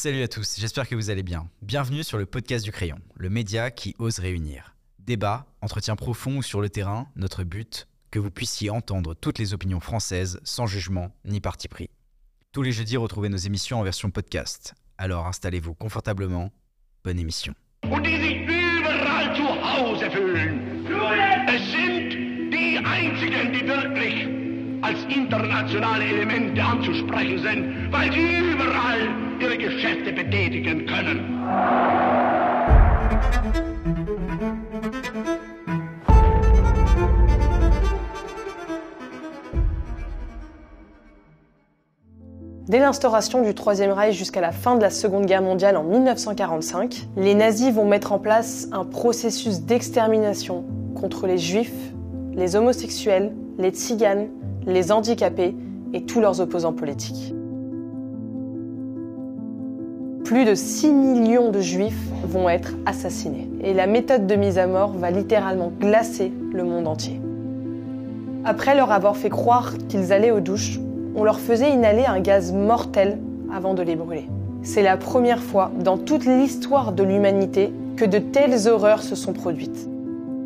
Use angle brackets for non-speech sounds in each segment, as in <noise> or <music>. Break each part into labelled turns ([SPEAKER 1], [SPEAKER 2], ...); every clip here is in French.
[SPEAKER 1] Salut à tous, j'espère que vous allez bien. Bienvenue sur le podcast du crayon, le média qui ose réunir. Débat, entretien profond ou sur le terrain, notre but, que vous puissiez entendre toutes les opinions françaises sans jugement ni parti pris. Tous les jeudis, retrouvez nos émissions en version podcast. Alors installez-vous confortablement. Bonne émission.
[SPEAKER 2] Dès l'instauration du Troisième Reich jusqu'à la fin de la Seconde Guerre mondiale en 1945, les nazis vont mettre en place un processus d'extermination contre les juifs, les homosexuels, les tziganes, les handicapés et tous leurs opposants politiques. Plus de 6 millions de juifs vont être assassinés et la méthode de mise à mort va littéralement glacer le monde entier. Après leur avoir fait croire qu'ils allaient aux douches, on leur faisait inhaler un gaz mortel avant de les brûler. C'est la première fois dans toute l'histoire de l'humanité que de telles horreurs se sont produites.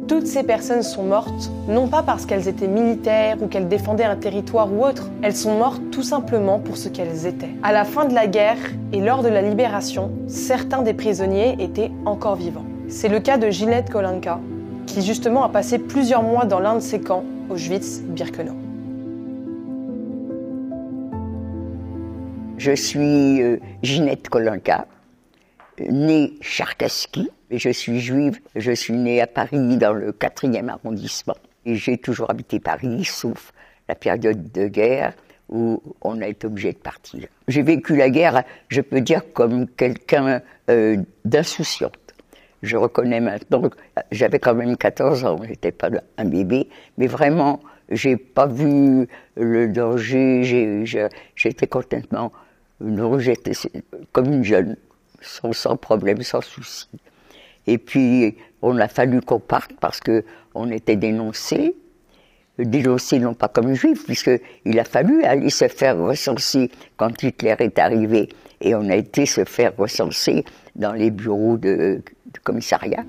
[SPEAKER 2] Toutes ces personnes sont mortes, non pas parce qu'elles étaient militaires ou qu'elles défendaient un territoire ou autre, elles sont mortes tout simplement pour ce qu'elles étaient. À la fin de la guerre et lors de la libération, certains des prisonniers étaient encore vivants. C'est le cas de Ginette Kolinka, qui justement a passé plusieurs mois dans l'un de ces camps, Auschwitz-Birkenau.
[SPEAKER 3] Je suis euh, Ginette Kolinka, née Charkaski. Je suis juive. Je suis née à Paris dans le 4e arrondissement. Et j'ai toujours habité Paris, sauf la période de guerre où on a été obligé de partir. J'ai vécu la guerre, je peux dire, comme quelqu'un euh, d'insouciante. Je reconnais maintenant, j'avais quand même 14 ans, j'étais pas un bébé, mais vraiment, j'ai pas vu le danger, j'étais complètement, non, j'étais comme une jeune, sans, problème, sans souci. Et puis, on a fallu qu'on parte parce que on était dénoncés, dénoncés non pas comme juifs, puisqu'il a fallu aller se faire recenser quand Hitler est arrivé, et on a été se faire recenser dans les bureaux de, de commissariat.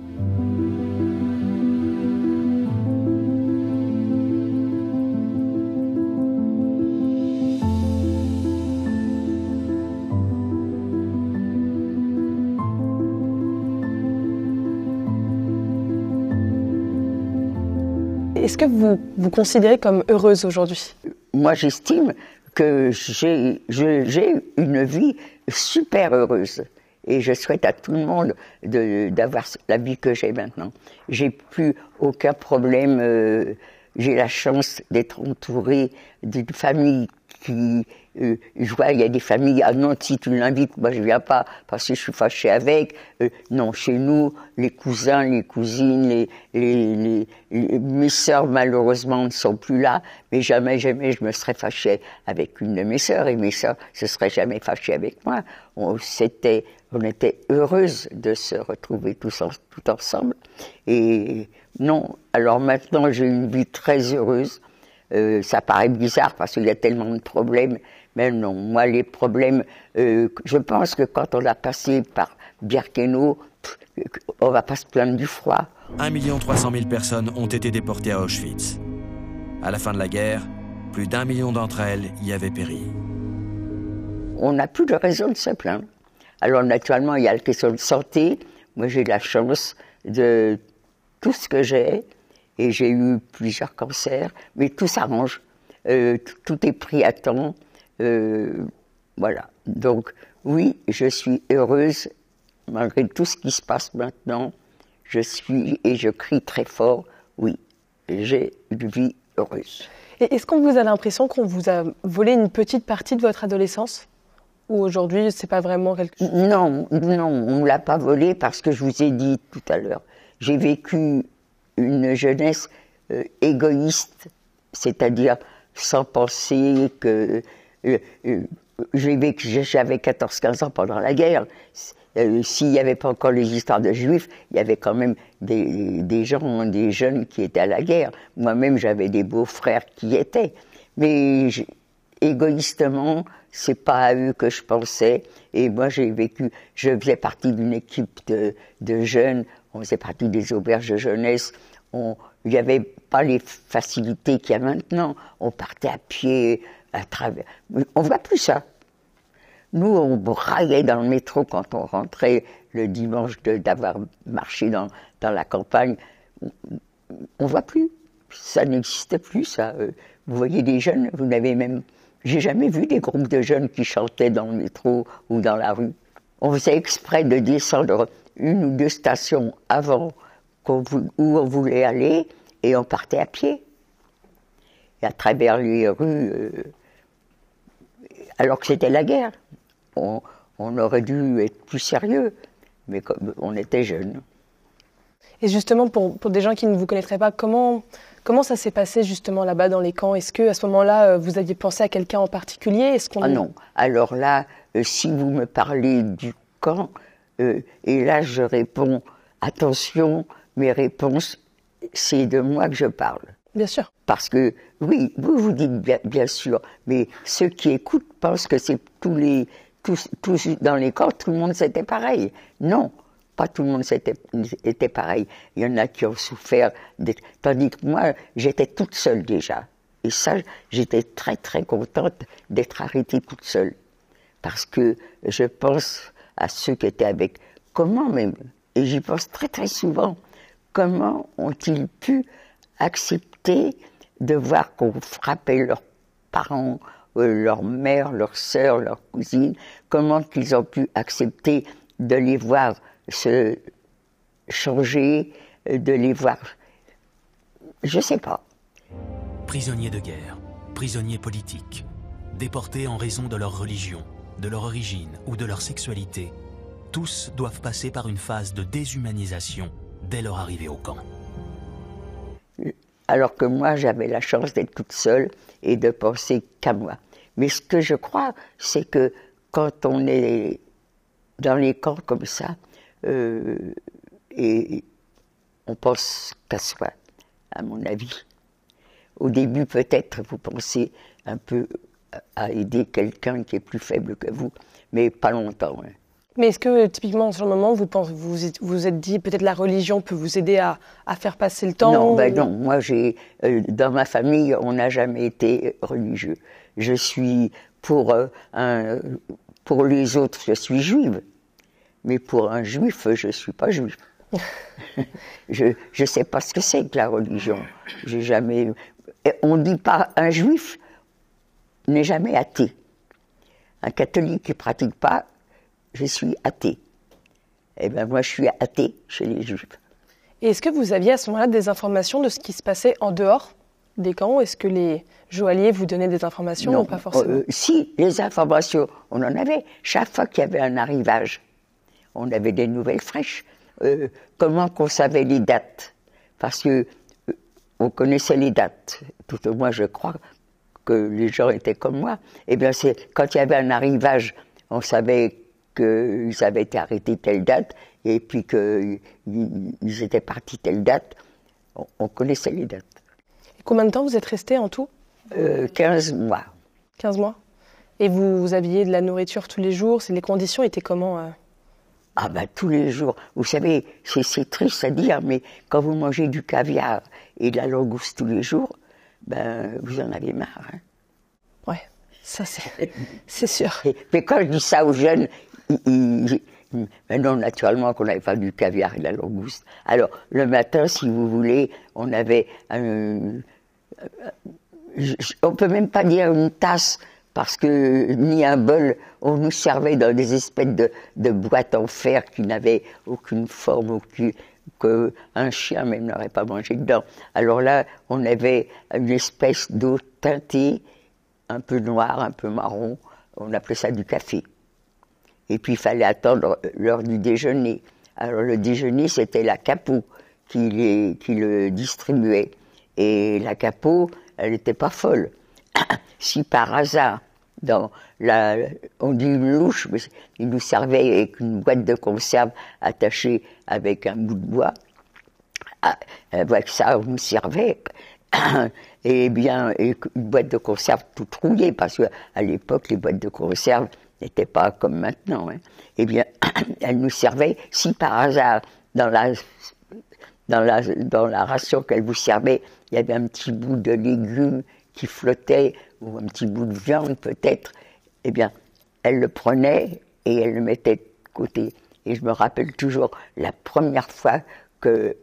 [SPEAKER 2] Est-ce que vous vous considérez comme heureuse aujourd'hui?
[SPEAKER 3] Moi, j'estime que j'ai une vie super heureuse. Et je souhaite à tout le monde d'avoir la vie que j'ai maintenant. J'ai plus aucun problème. Euh, j'ai la chance d'être entourée d'une famille qui, euh, je vois, il y a des familles, ah non, si tu l'invites, moi je viens pas parce que je suis fâchée avec. Euh, non, chez nous, les cousins, les cousines, les, les, les, mes sœurs malheureusement ne sont plus là, mais jamais, jamais je me serais fâchée avec une de mes sœurs et mes sœurs se seraient jamais fâchées avec moi. On, c'était, on était heureuses de se retrouver tous tout ensemble. Et non, alors maintenant j'ai une vie très heureuse. Euh, ça paraît bizarre parce qu'il y a tellement de problèmes, mais non, moi les problèmes, euh, je pense que quand on a passé par Birkenau, on va pas se plaindre du froid.
[SPEAKER 4] 1 300 000 personnes ont été déportées à Auschwitz. À la fin de la guerre, plus d'un million d'entre elles y avaient péri.
[SPEAKER 3] On n'a plus de raison de se plaindre. Alors naturellement, il y a la question de santé. Moi, j'ai la chance de tout ce que j'ai et j'ai eu plusieurs cancers, mais tout s'arrange. Euh, tout est pris à temps. Euh, voilà. Donc, oui, je suis heureuse, malgré tout ce qui se passe maintenant. Je suis, et je crie très fort, oui, j'ai une vie heureuse.
[SPEAKER 2] Et est-ce qu'on vous a l'impression qu'on vous a volé une petite partie de votre adolescence? Ou aujourd'hui, c'est pas vraiment quelque chose?
[SPEAKER 3] Non, non, on ne l'a pas volé parce que je vous ai dit tout à l'heure, j'ai vécu une jeunesse euh, égoïste, c'est-à-dire sans penser que euh, euh, j'avais 14-15 ans pendant la guerre. S'il n'y avait pas encore les histoires de juifs, il y avait quand même des, gens, des jeunes qui étaient à la guerre. Moi-même, j'avais des beaux-frères qui étaient. Mais égoïstement, c'est pas à eux que je pensais. Et moi, j'ai vécu, je faisais partie d'une équipe de, de, jeunes, on faisait partie des auberges de jeunesse. On, il n'y avait pas les facilités qu'il y a maintenant. On partait à pied, à travers. On voit plus ça. Nous, on braillait dans le métro quand on rentrait le dimanche d'avoir marché dans, la campagne. On voit plus. Ça n'existe plus, ça. Vous voyez des jeunes, vous n'avez même j'ai jamais vu des groupes de jeunes qui chantaient dans le métro ou dans la rue. On faisait exprès de descendre une ou deux stations avant où on voulait aller et on partait à pied. Et à travers les rues, euh, alors que c'était la guerre. On, on, aurait dû être plus sérieux, mais comme on était jeunes.
[SPEAKER 2] Et justement, pour, pour des gens qui ne vous connaîtraient pas, comment Comment ça s'est passé justement là-bas dans les camps? Est-ce que à ce moment-là, euh, vous aviez pensé à quelqu'un en particulier? Est-ce
[SPEAKER 3] qu'on... Ah non. Alors là, euh, si vous me parlez du camp, euh, et là je réponds attention, mes réponses, c'est de moi que je parle.
[SPEAKER 2] Bien sûr.
[SPEAKER 3] Parce que oui, vous vous dites bien, sûr, mais ceux qui écoutent pensent que c'est tous dans les camps, tout le monde c'était pareil. Non, pas tout le monde était, était, pareil. Il y en a qui ont souffert, tandis que moi, j'étais toute seule déjà. Et ça, j'étais très très contente d'être arrêtée toute seule. Parce que je pense à ceux qui étaient avec. Comment même, et j'y pense très très souvent, comment ont-ils pu accepter de voir qu'on frappait leurs parents, euh, leur mère, leur sœur, leur cousine, comment qu'ils ont pu accepter de les voir se changer, de les voir? Je sais pas.
[SPEAKER 5] Prisonniers de guerre, prisonniers politiques, déportés en raison de leur religion, de leur origine ou de leur sexualité, tous doivent passer par une phase de déshumanisation dès leur arrivée au camp.
[SPEAKER 3] Alors que moi, j'avais la chance d'être toute seule et de penser qu'à moi. Mais ce que je crois, c'est que quand on est dans les camps comme ça, euh, et on pense qu'à soi, à mon avis. Au début, peut-être, vous pensez un peu à aider quelqu'un qui est plus faible que vous, mais pas longtemps. Hein.
[SPEAKER 2] Mais est-ce que, typiquement, en ce moment, vous pensez, vous vous êtes dit peut-être la religion peut vous aider à, à faire passer le temps
[SPEAKER 3] Non, ben non. Moi, j'ai euh, dans ma famille, on n'a jamais été religieux. Je suis pour euh, un, pour les autres, je suis juive. Mais pour un juif, je ne suis pas juif. <laughs> je ne sais pas ce que c'est que la religion. J'ai jamais. On ne dit pas un juif n'est jamais athée. Un catholique qui ne pratique pas, je suis athée. Eh bien, moi, je suis athée chez les juifs.
[SPEAKER 2] Et est-ce que vous aviez à ce moment-là des informations de ce qui se passait en dehors des camps? Est-ce que les joailliers vous donnaient des informations
[SPEAKER 3] non,
[SPEAKER 2] ou pas forcément? euh,
[SPEAKER 3] Si, les informations, on en avait. Chaque fois qu'il y avait un arrivage, on avait des nouvelles fraîches. Euh, comment qu'on savait les dates? Parce que euh, on connaissait les dates. Tout au moins, je crois que les gens étaient comme moi. Eh bien, c'est quand il y avait un arrivage, on savait qu'ils avaient été arrêtés telle date, et puis qu'ils étaient partis telle date. On, connaissait les dates.
[SPEAKER 2] Et combien de temps vous êtes resté en tout?
[SPEAKER 3] Euh, 15 mois.
[SPEAKER 2] 15 mois Et vous, vous aviez de la nourriture tous les jours Les conditions étaient comment euh?
[SPEAKER 3] Ah ben tous les jours. Vous savez, c'est triste à dire, mais quand vous mangez du caviar et de la langouste tous les jours, ben vous en avez marre. Hein.
[SPEAKER 2] Ouais, ça c'est sûr. <laughs>
[SPEAKER 3] mais quand je dis ça aux jeunes, ils, ben non, naturellement qu'on n'avait pas du caviar et de la langouste. Alors, le matin, si vous voulez, on avait un... On peut même pas dire une tasse parce que ni un bol, on nous servait dans des espèces de, de boîtes en fer qui n'avaient aucune forme, aucune, qu'un chien même n'aurait pas mangé dedans. Alors là, on avait une espèce d'eau teintée, un peu noire, un peu marron, on appelait ça du café. Et puis il fallait attendre l'heure du déjeuner. Alors le déjeuner, c'était la capot qui, le distribuait. Et la capot, elle n'était pas folle <coughs> si par hasard, on dit une louche, mais il nous servait avec une boîte de conserve attachée avec un bout de bois. Ah, avec ça, on nous servait. <coughs> et bien une boîte de conserve toute rouillée, parce qu'à l'époque, les boîtes de conserve n'étaient pas comme maintenant. Hein. Eh bien, <clears throat> elle nous servait, si par hasard, dans la, dans la, dans la ration qu'elle vous servait, il y avait un petit bout de légumes qui flottait, ou un petit bout de viande peut-être, eh bien, elle le prenait et elle le mettait de côté. Et je me rappelle toujours la première fois que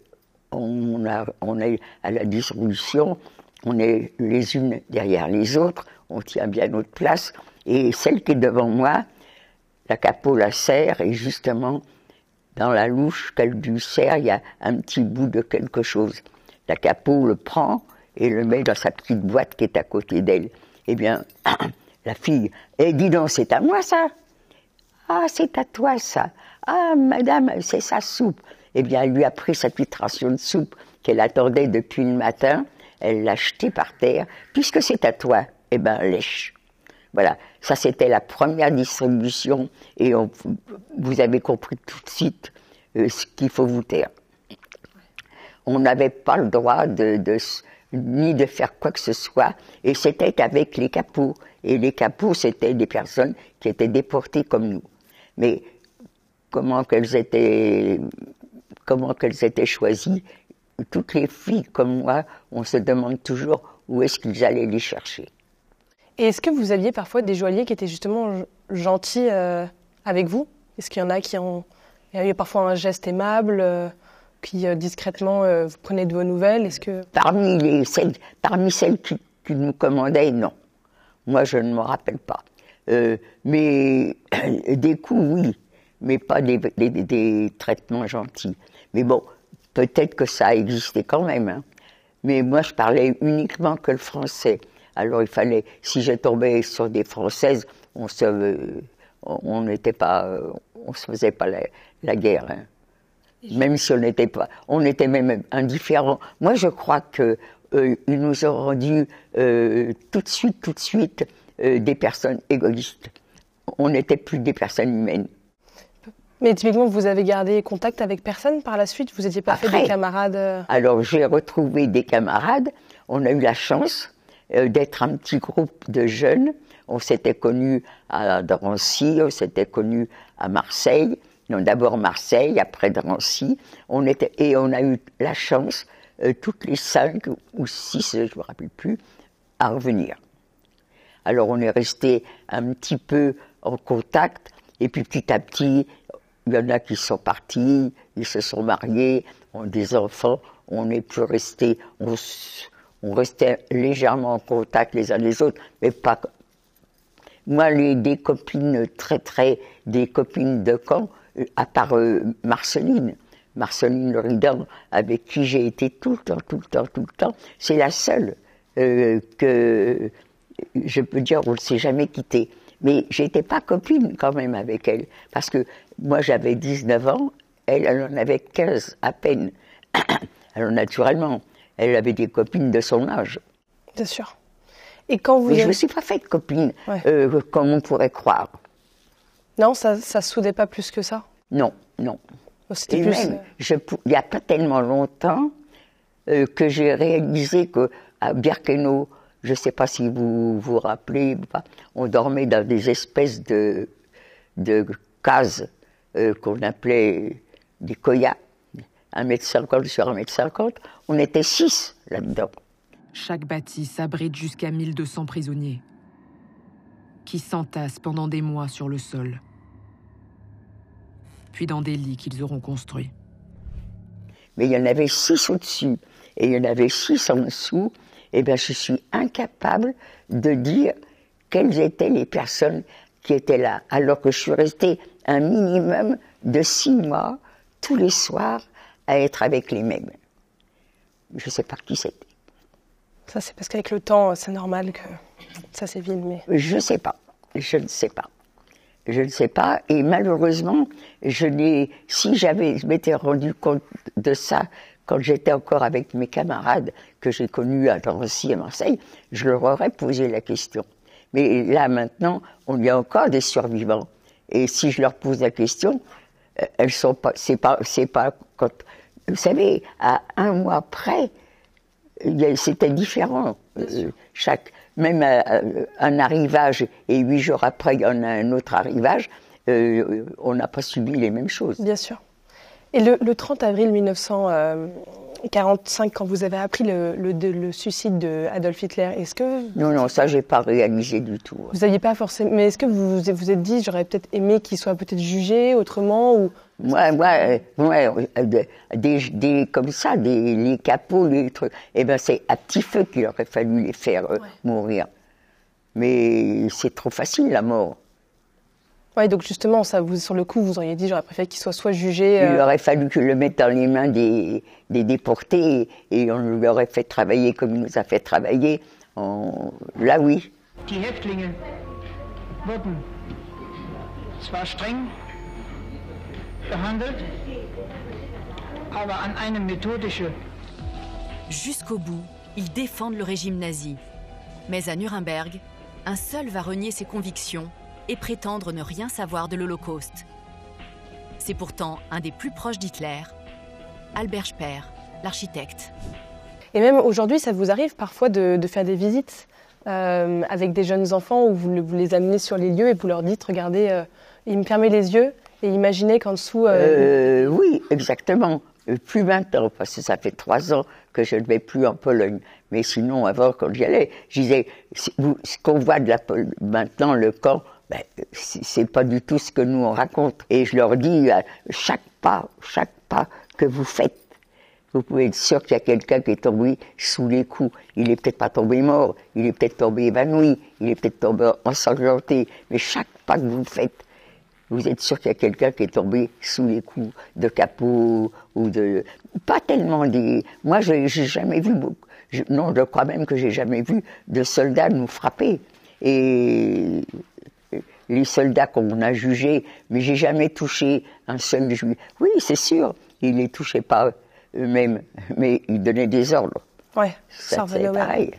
[SPEAKER 3] on a, on est à la distribution, on est les unes derrière les autres, on tient bien notre place, et celle qui est devant moi, la capot la serre, et justement, dans la louche qu'elle lui serre, il y a un petit bout de quelque chose. La capot le prend et le met dans sa petite boîte qui est à côté d'elle. Eh bien, <clears throat> la fille, eh, dis donc, c'est à moi ça Ah, c'est à toi ça Ah, madame, c'est sa soupe. Eh bien, elle lui a pris sa petite ration de soupe qu'elle attendait depuis le matin, elle l'a jetée par terre. Puisque c'est à toi, eh bien, lèche. Voilà, ça c'était la première distribution et vous avez compris tout de suite euh, ce qu'il faut vous taire. On n'avait pas le droit de, ni de faire quoi que ce soit et c'était avec les capots. Et les capots, c'était des personnes qui étaient déportées comme nous. Mais comment qu'elles étaient, comment qu'elles étaient choisies, toutes les filles comme moi, on se demande toujours où est-ce qu'ils allaient les chercher.
[SPEAKER 2] Et est-ce que vous aviez parfois des joailliers qui étaient justement gentils euh, avec vous? Est-ce qu'il y en a qui ont il y avait parfois un geste aimable euh, qui euh, discrètement vous prenait de vos nouvelles? Est-ce que
[SPEAKER 3] parmi les celles, parmi celles qui, nous commandaient, non. Moi, je ne me rappelle pas. mais <coughs> des coups, oui, mais pas des, des, traitements gentils. Mais bon, peut-être que ça existait quand même. Hein. Mais moi, je parlais uniquement que le français. Alors il fallait, si je tombais sur des Françaises, on se, on n'était pas, on se faisait pas la, guerre. Hein. Même si on n'était pas, on était même indifférents. Moi, je crois que euh, ils nous ont rendu euh, tout de suite, tout de suite, euh, des personnes égoïstes. On n'était plus des personnes humaines.
[SPEAKER 2] Mais typiquement, vous avez gardé contact avec personne par la suite? Vous n'étiez pas fait des camarades
[SPEAKER 3] Alors, j'ai retrouvé des camarades. On a eu la chance euh, d'être un petit groupe de jeunes. On s'était connus à Drancy, on s'était connus à Marseille. Non, d'abord Marseille, après Drancy. On était, et on a eu la chance, euh, toutes les cinq ou six, je ne me rappelle plus, à revenir. Alors on est resté un petit peu en contact, et puis petit à petit, il y en a qui sont partis, ils se sont mariés, ont des enfants, on n'est plus resté, on, on restait légèrement en contact les uns les autres, mais pas. Moi, les, des copines très, très. des copines de camp, euh, à part euh, Marceline, Marceline Ridan, avec qui j'ai été tout le temps, tout le temps, tout le temps, c'est la seule euh, que je peux dire, on ne s'est jamais quitté. Mais j'étais pas copine quand même avec elle, parce que moi j'avais 19 ans, elle, elle en avait 15 à peine. <coughs> Alors naturellement, elle avait des copines de son âge.
[SPEAKER 2] Bien sûr. Et quand vous.
[SPEAKER 3] Mais je ne me suis pas faite copine, euh, comme on pourrait croire.
[SPEAKER 2] Non, ça ne soudait pas plus que ça?
[SPEAKER 3] Non, non.
[SPEAKER 2] Oh, Et plus,
[SPEAKER 3] même, euh, il n'y a pas tellement longtemps euh, que j'ai réalisé qu'à Birkenau, je ne sais pas si vous vous rappelez, on dormait dans des espèces de, de cases qu'on appelait des koyas. 1m50 sur 1m50, on était 6 là-dedans.
[SPEAKER 6] Chaque bâtisse abrite jusqu'à 1200 prisonniers qui s'entassent pendant des mois sur le sol, puis dans des lits qu'ils auront construits.
[SPEAKER 3] Mais il y en avait 6 au-dessus et il y en avait 6 en dessous. Et eh bien, je suis incapable de dire quelles étaient les personnes qui étaient là, alors que je suis restée un minimum de 6 mois tous les soirs à être avec les mêmes. Je ne sais pas qui c'était.
[SPEAKER 2] Ça, c'est parce qu'avec le temps, c'est normal que ça s'évite, mais...
[SPEAKER 3] Je ne sais pas. Je ne sais pas. Je ne sais pas. Et malheureusement, je n'ai, si j'avais, je m'étais rendu compte de ça quand j'étais encore avec mes camarades que j'ai connus à Drancy et Marseille, je leur aurais posé la question. Mais là, maintenant, on y a encore des survivants. Et si je leur pose la question, euh, elles sont pas, c'est pas, c'est pas quand vous savez, à un mois près, c'était différent. Euh, chaque, même euh, un arrivage et huit jours après, il y en a un autre arrivage, euh, on n'a pas subi les mêmes choses.
[SPEAKER 2] Bien sûr. Et le, 30 avril 1945, quand vous avez appris le, le, suicide d'Adolf Hitler, est-ce que...
[SPEAKER 3] Non, non, ça, j'ai pas réalisé du tout.
[SPEAKER 2] Vous n'aviez pas forcément... Mais est-ce que vous vous êtes dit, j'aurais peut-être aimé qu'il soit peut-être jugé autrement ou...
[SPEAKER 3] Moi, moi, moi des, comme ça, des, les capots, les trucs, eh ben, c'est à petit feu qu'il aurait fallu les faire euh, mourir. Mais c'est trop facile, la mort.
[SPEAKER 2] Oui, donc justement, ça, vous, sur le coup, vous auriez dit, j'aurais préféré qu'il soit soit jugé.
[SPEAKER 3] Il euh, aurait fallu que le mette dans les mains des, des déportés et on lui aurait fait travailler comme il nous a fait travailler. Là, oui. Die Häftlinge wurden zwar streng behandelt,
[SPEAKER 7] aber an eine methodische. Jusqu'au bout, ils défendent le régime nazi. Mais à Nuremberg, un seul va renier ses convictions et prétendre ne rien savoir de l'Holocauste. C'est pourtant un des plus proches d'Hitler, Albert Speer, l'architecte.
[SPEAKER 2] Et même aujourd'hui, ça vous arrive parfois de, faire des visites euh, avec des jeunes enfants où vous, les amenez sur les lieux et vous leur dites, regardez, euh, il me permet les yeux et imaginez qu'en dessous...
[SPEAKER 3] Euh, oui, exactement. Plus maintenant, parce que ça fait trois ans que je ne vais plus en Pologne. Mais sinon, avant, quand j'y allais, je disais, ce qu'on voit de la, maintenant, le camp, ben, c'est pas du tout ce que nous on raconte. Et je leur dis, chaque pas, chaque pas que vous faites, vous pouvez être sûr qu'il y a quelqu'un qui est tombé sous les coups. Il est peut-être pas tombé mort, il est peut-être tombé évanoui, il est peut-être tombé ensanglanté, mais chaque pas que vous faites, vous êtes sûr qu'il y a quelqu'un qui est tombé sous les coups de capot ou de... Pas tellement des... Moi, j'ai jamais vu beaucoup... Non, je crois même que j'ai jamais vu de soldats nous frapper. Et les soldats qu'on a jugés, mais j'ai jamais touché un seul juif. Oui, c'est sûr, ils les touchaient pas eux-mêmes, mais ils donnaient des ordres.
[SPEAKER 2] Ouais, ça c'est pareil.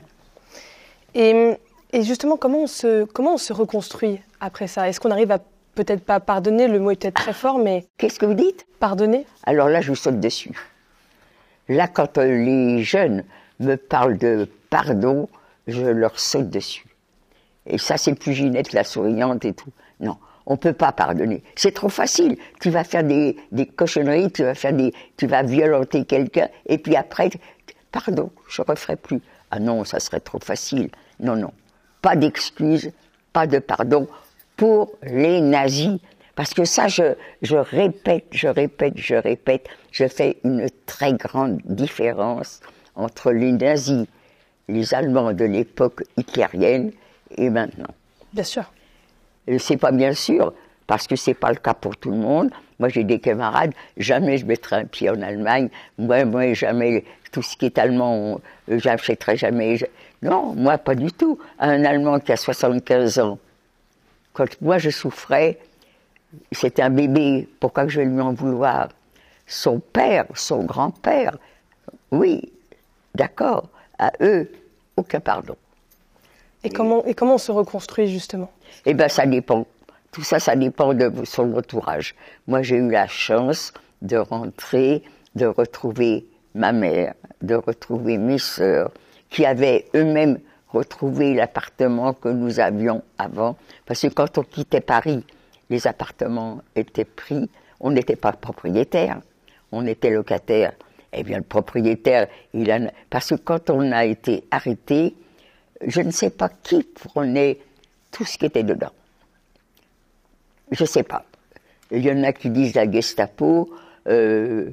[SPEAKER 2] Et, et, justement, comment on se comment on se reconstruit après ça? Est-ce qu'on arrive à peut-être pas pardonner Le mot est peut-être très fort, mais
[SPEAKER 3] qu'est-ce que vous dites?
[SPEAKER 2] Pardonner
[SPEAKER 3] Alors là, je vous saute dessus. Là, quand les jeunes me parlent de pardon, je leur saute dessus. Et ça, c'est plus Ginette, la souriante et tout. Non, on peut pas pardonner. C'est trop facile. Tu vas faire des, des, cochonneries, tu vas faire des, tu vas violenter quelqu'un, et puis après, pardon, je referai plus. Ah non, ça serait trop facile. Non, non. Pas d'excuses, pas de pardon pour les nazis. Parce que ça, je, je répète, je répète, je répète, je fais une très grande différence entre les nazis, les Allemands de l'époque hitlérienne, et maintenant.
[SPEAKER 2] Bien sûr.
[SPEAKER 3] C'est pas bien sûr, parce que c'est pas le cas pour tout le monde. Moi, j'ai des camarades, jamais je mettrai un pied en Allemagne. Moi, moi jamais, tout ce qui est allemand, euh, j'achèterai jamais. Non, moi, pas du tout. Un Allemand qui a 75 ans, quand moi je souffrais, c'était un bébé, pourquoi que je vais lui en vouloir? Son père, son grand-père, oui, d'accord, à eux, aucun pardon.
[SPEAKER 2] Et comment, et comment on se reconstruit justement?
[SPEAKER 3] Eh bien, ça dépend. Tout ça, ça dépend de son entourage. Moi, j'ai eu la chance de rentrer, de retrouver ma mère, de retrouver mes sœurs, qui avaient eux-mêmes retrouvé l'appartement que nous avions avant. Parce que quand on quittait Paris, les appartements étaient pris. On n'était pas propriétaire, on était locataire. Eh bien, le propriétaire, il a... Parce que quand on a été arrêté, je ne sais pas qui prenait tout ce qui était dedans. Je ne sais pas. Il y en a qui disent la Gestapo, euh,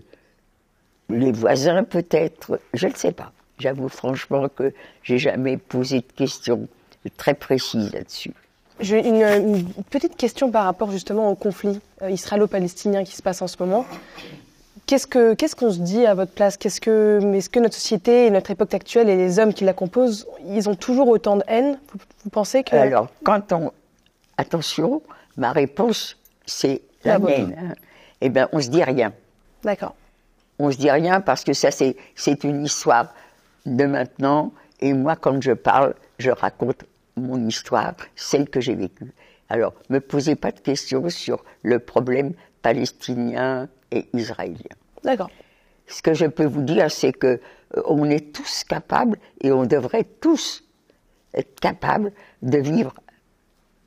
[SPEAKER 3] les voisins peut-être, je ne sais pas. J'avoue franchement que j'ai jamais posé de questions très précises là-dessus.
[SPEAKER 2] J'ai une, petite question par rapport justement au conflit euh, israélo-palestinien qui se passe en ce moment. Qu'est-ce qu'on se dit à votre place? Qu'est-ce que est-ce que notre société et notre époque actuelle et les hommes qui la composent, ils ont toujours autant de haine? Vous, pensez que
[SPEAKER 3] Alors, quand on attention, ma réponse c'est la haine. Hein. Eh bien, on se dit rien.
[SPEAKER 2] D'accord.
[SPEAKER 3] On se dit rien parce que ça c'est c'est une histoire de maintenant et moi quand je parle, je raconte mon histoire, celle que j'ai vécue. Alors, me posez pas de questions sur le problème palestinien et israélien.
[SPEAKER 2] D'accord.
[SPEAKER 3] ce que je peux vous dire, c'est que euh, on est tous capables et on devrait tous être capables de vivre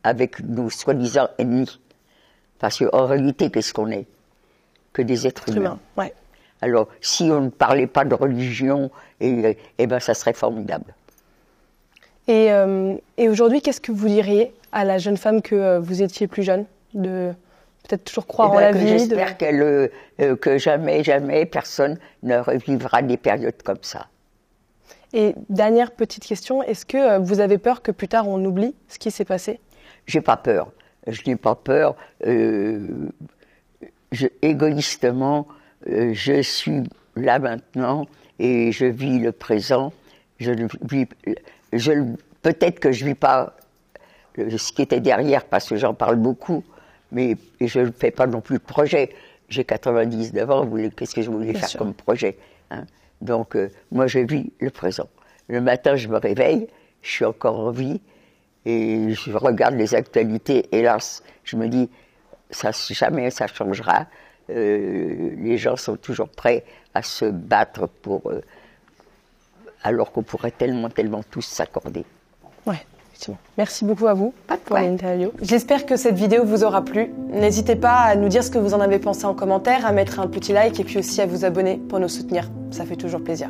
[SPEAKER 3] avec nos soi-disant ennemis. Parce qu'en réalité, qu'est-ce qu'on est? Que des êtres humains.
[SPEAKER 2] ouais.
[SPEAKER 3] Alors, si on ne parlait pas de religion, et, eh ben, ça serait formidable.
[SPEAKER 2] Et, euh, et aujourd'hui, qu'est-ce que vous diriez à la jeune femme que euh, vous étiez plus jeune de peut-être toujours croire
[SPEAKER 3] Eh
[SPEAKER 2] en
[SPEAKER 3] ben,
[SPEAKER 2] la
[SPEAKER 3] que
[SPEAKER 2] vie
[SPEAKER 3] J'espère
[SPEAKER 2] de-
[SPEAKER 3] qu'elle, euh, que jamais, jamais personne ne revivra des périodes comme ça.
[SPEAKER 2] Et dernière petite question, est-ce que vous avez peur que plus tard on oublie ce qui s'est passé?
[SPEAKER 3] J'ai pas peur. Je n'ai pas peur. Je- égoïstement, je suis là maintenant et je vis le présent. Je ne vis, je, peut-être que je vis pas euh, ce qui était derrière parce que j'en parle beaucoup, mais je ne fais pas non plus de projet. J'ai 99 ans, qu'est-ce que je voulais
[SPEAKER 2] Bien
[SPEAKER 3] faire
[SPEAKER 2] sûr.
[SPEAKER 3] comme projet hein? Donc, euh, moi, je vis le présent. Le matin, je me réveille, je suis encore en vie, et je regarde les actualités, hélas, je me dis, ça, jamais ça changera. Euh, les gens sont toujours prêts à se battre pour. euh, alors qu'on pourrait tellement, tellement tous s'accorder.
[SPEAKER 2] Ouais, effectivement. Merci beaucoup à vous
[SPEAKER 3] Pas de
[SPEAKER 2] pour l'interview. J'espère que cette vidéo vous aura plu. N'hésitez pas à nous dire ce que vous en avez pensé en commentaire, à mettre un petit like et puis aussi à vous abonner pour nous soutenir. Ça fait toujours plaisir.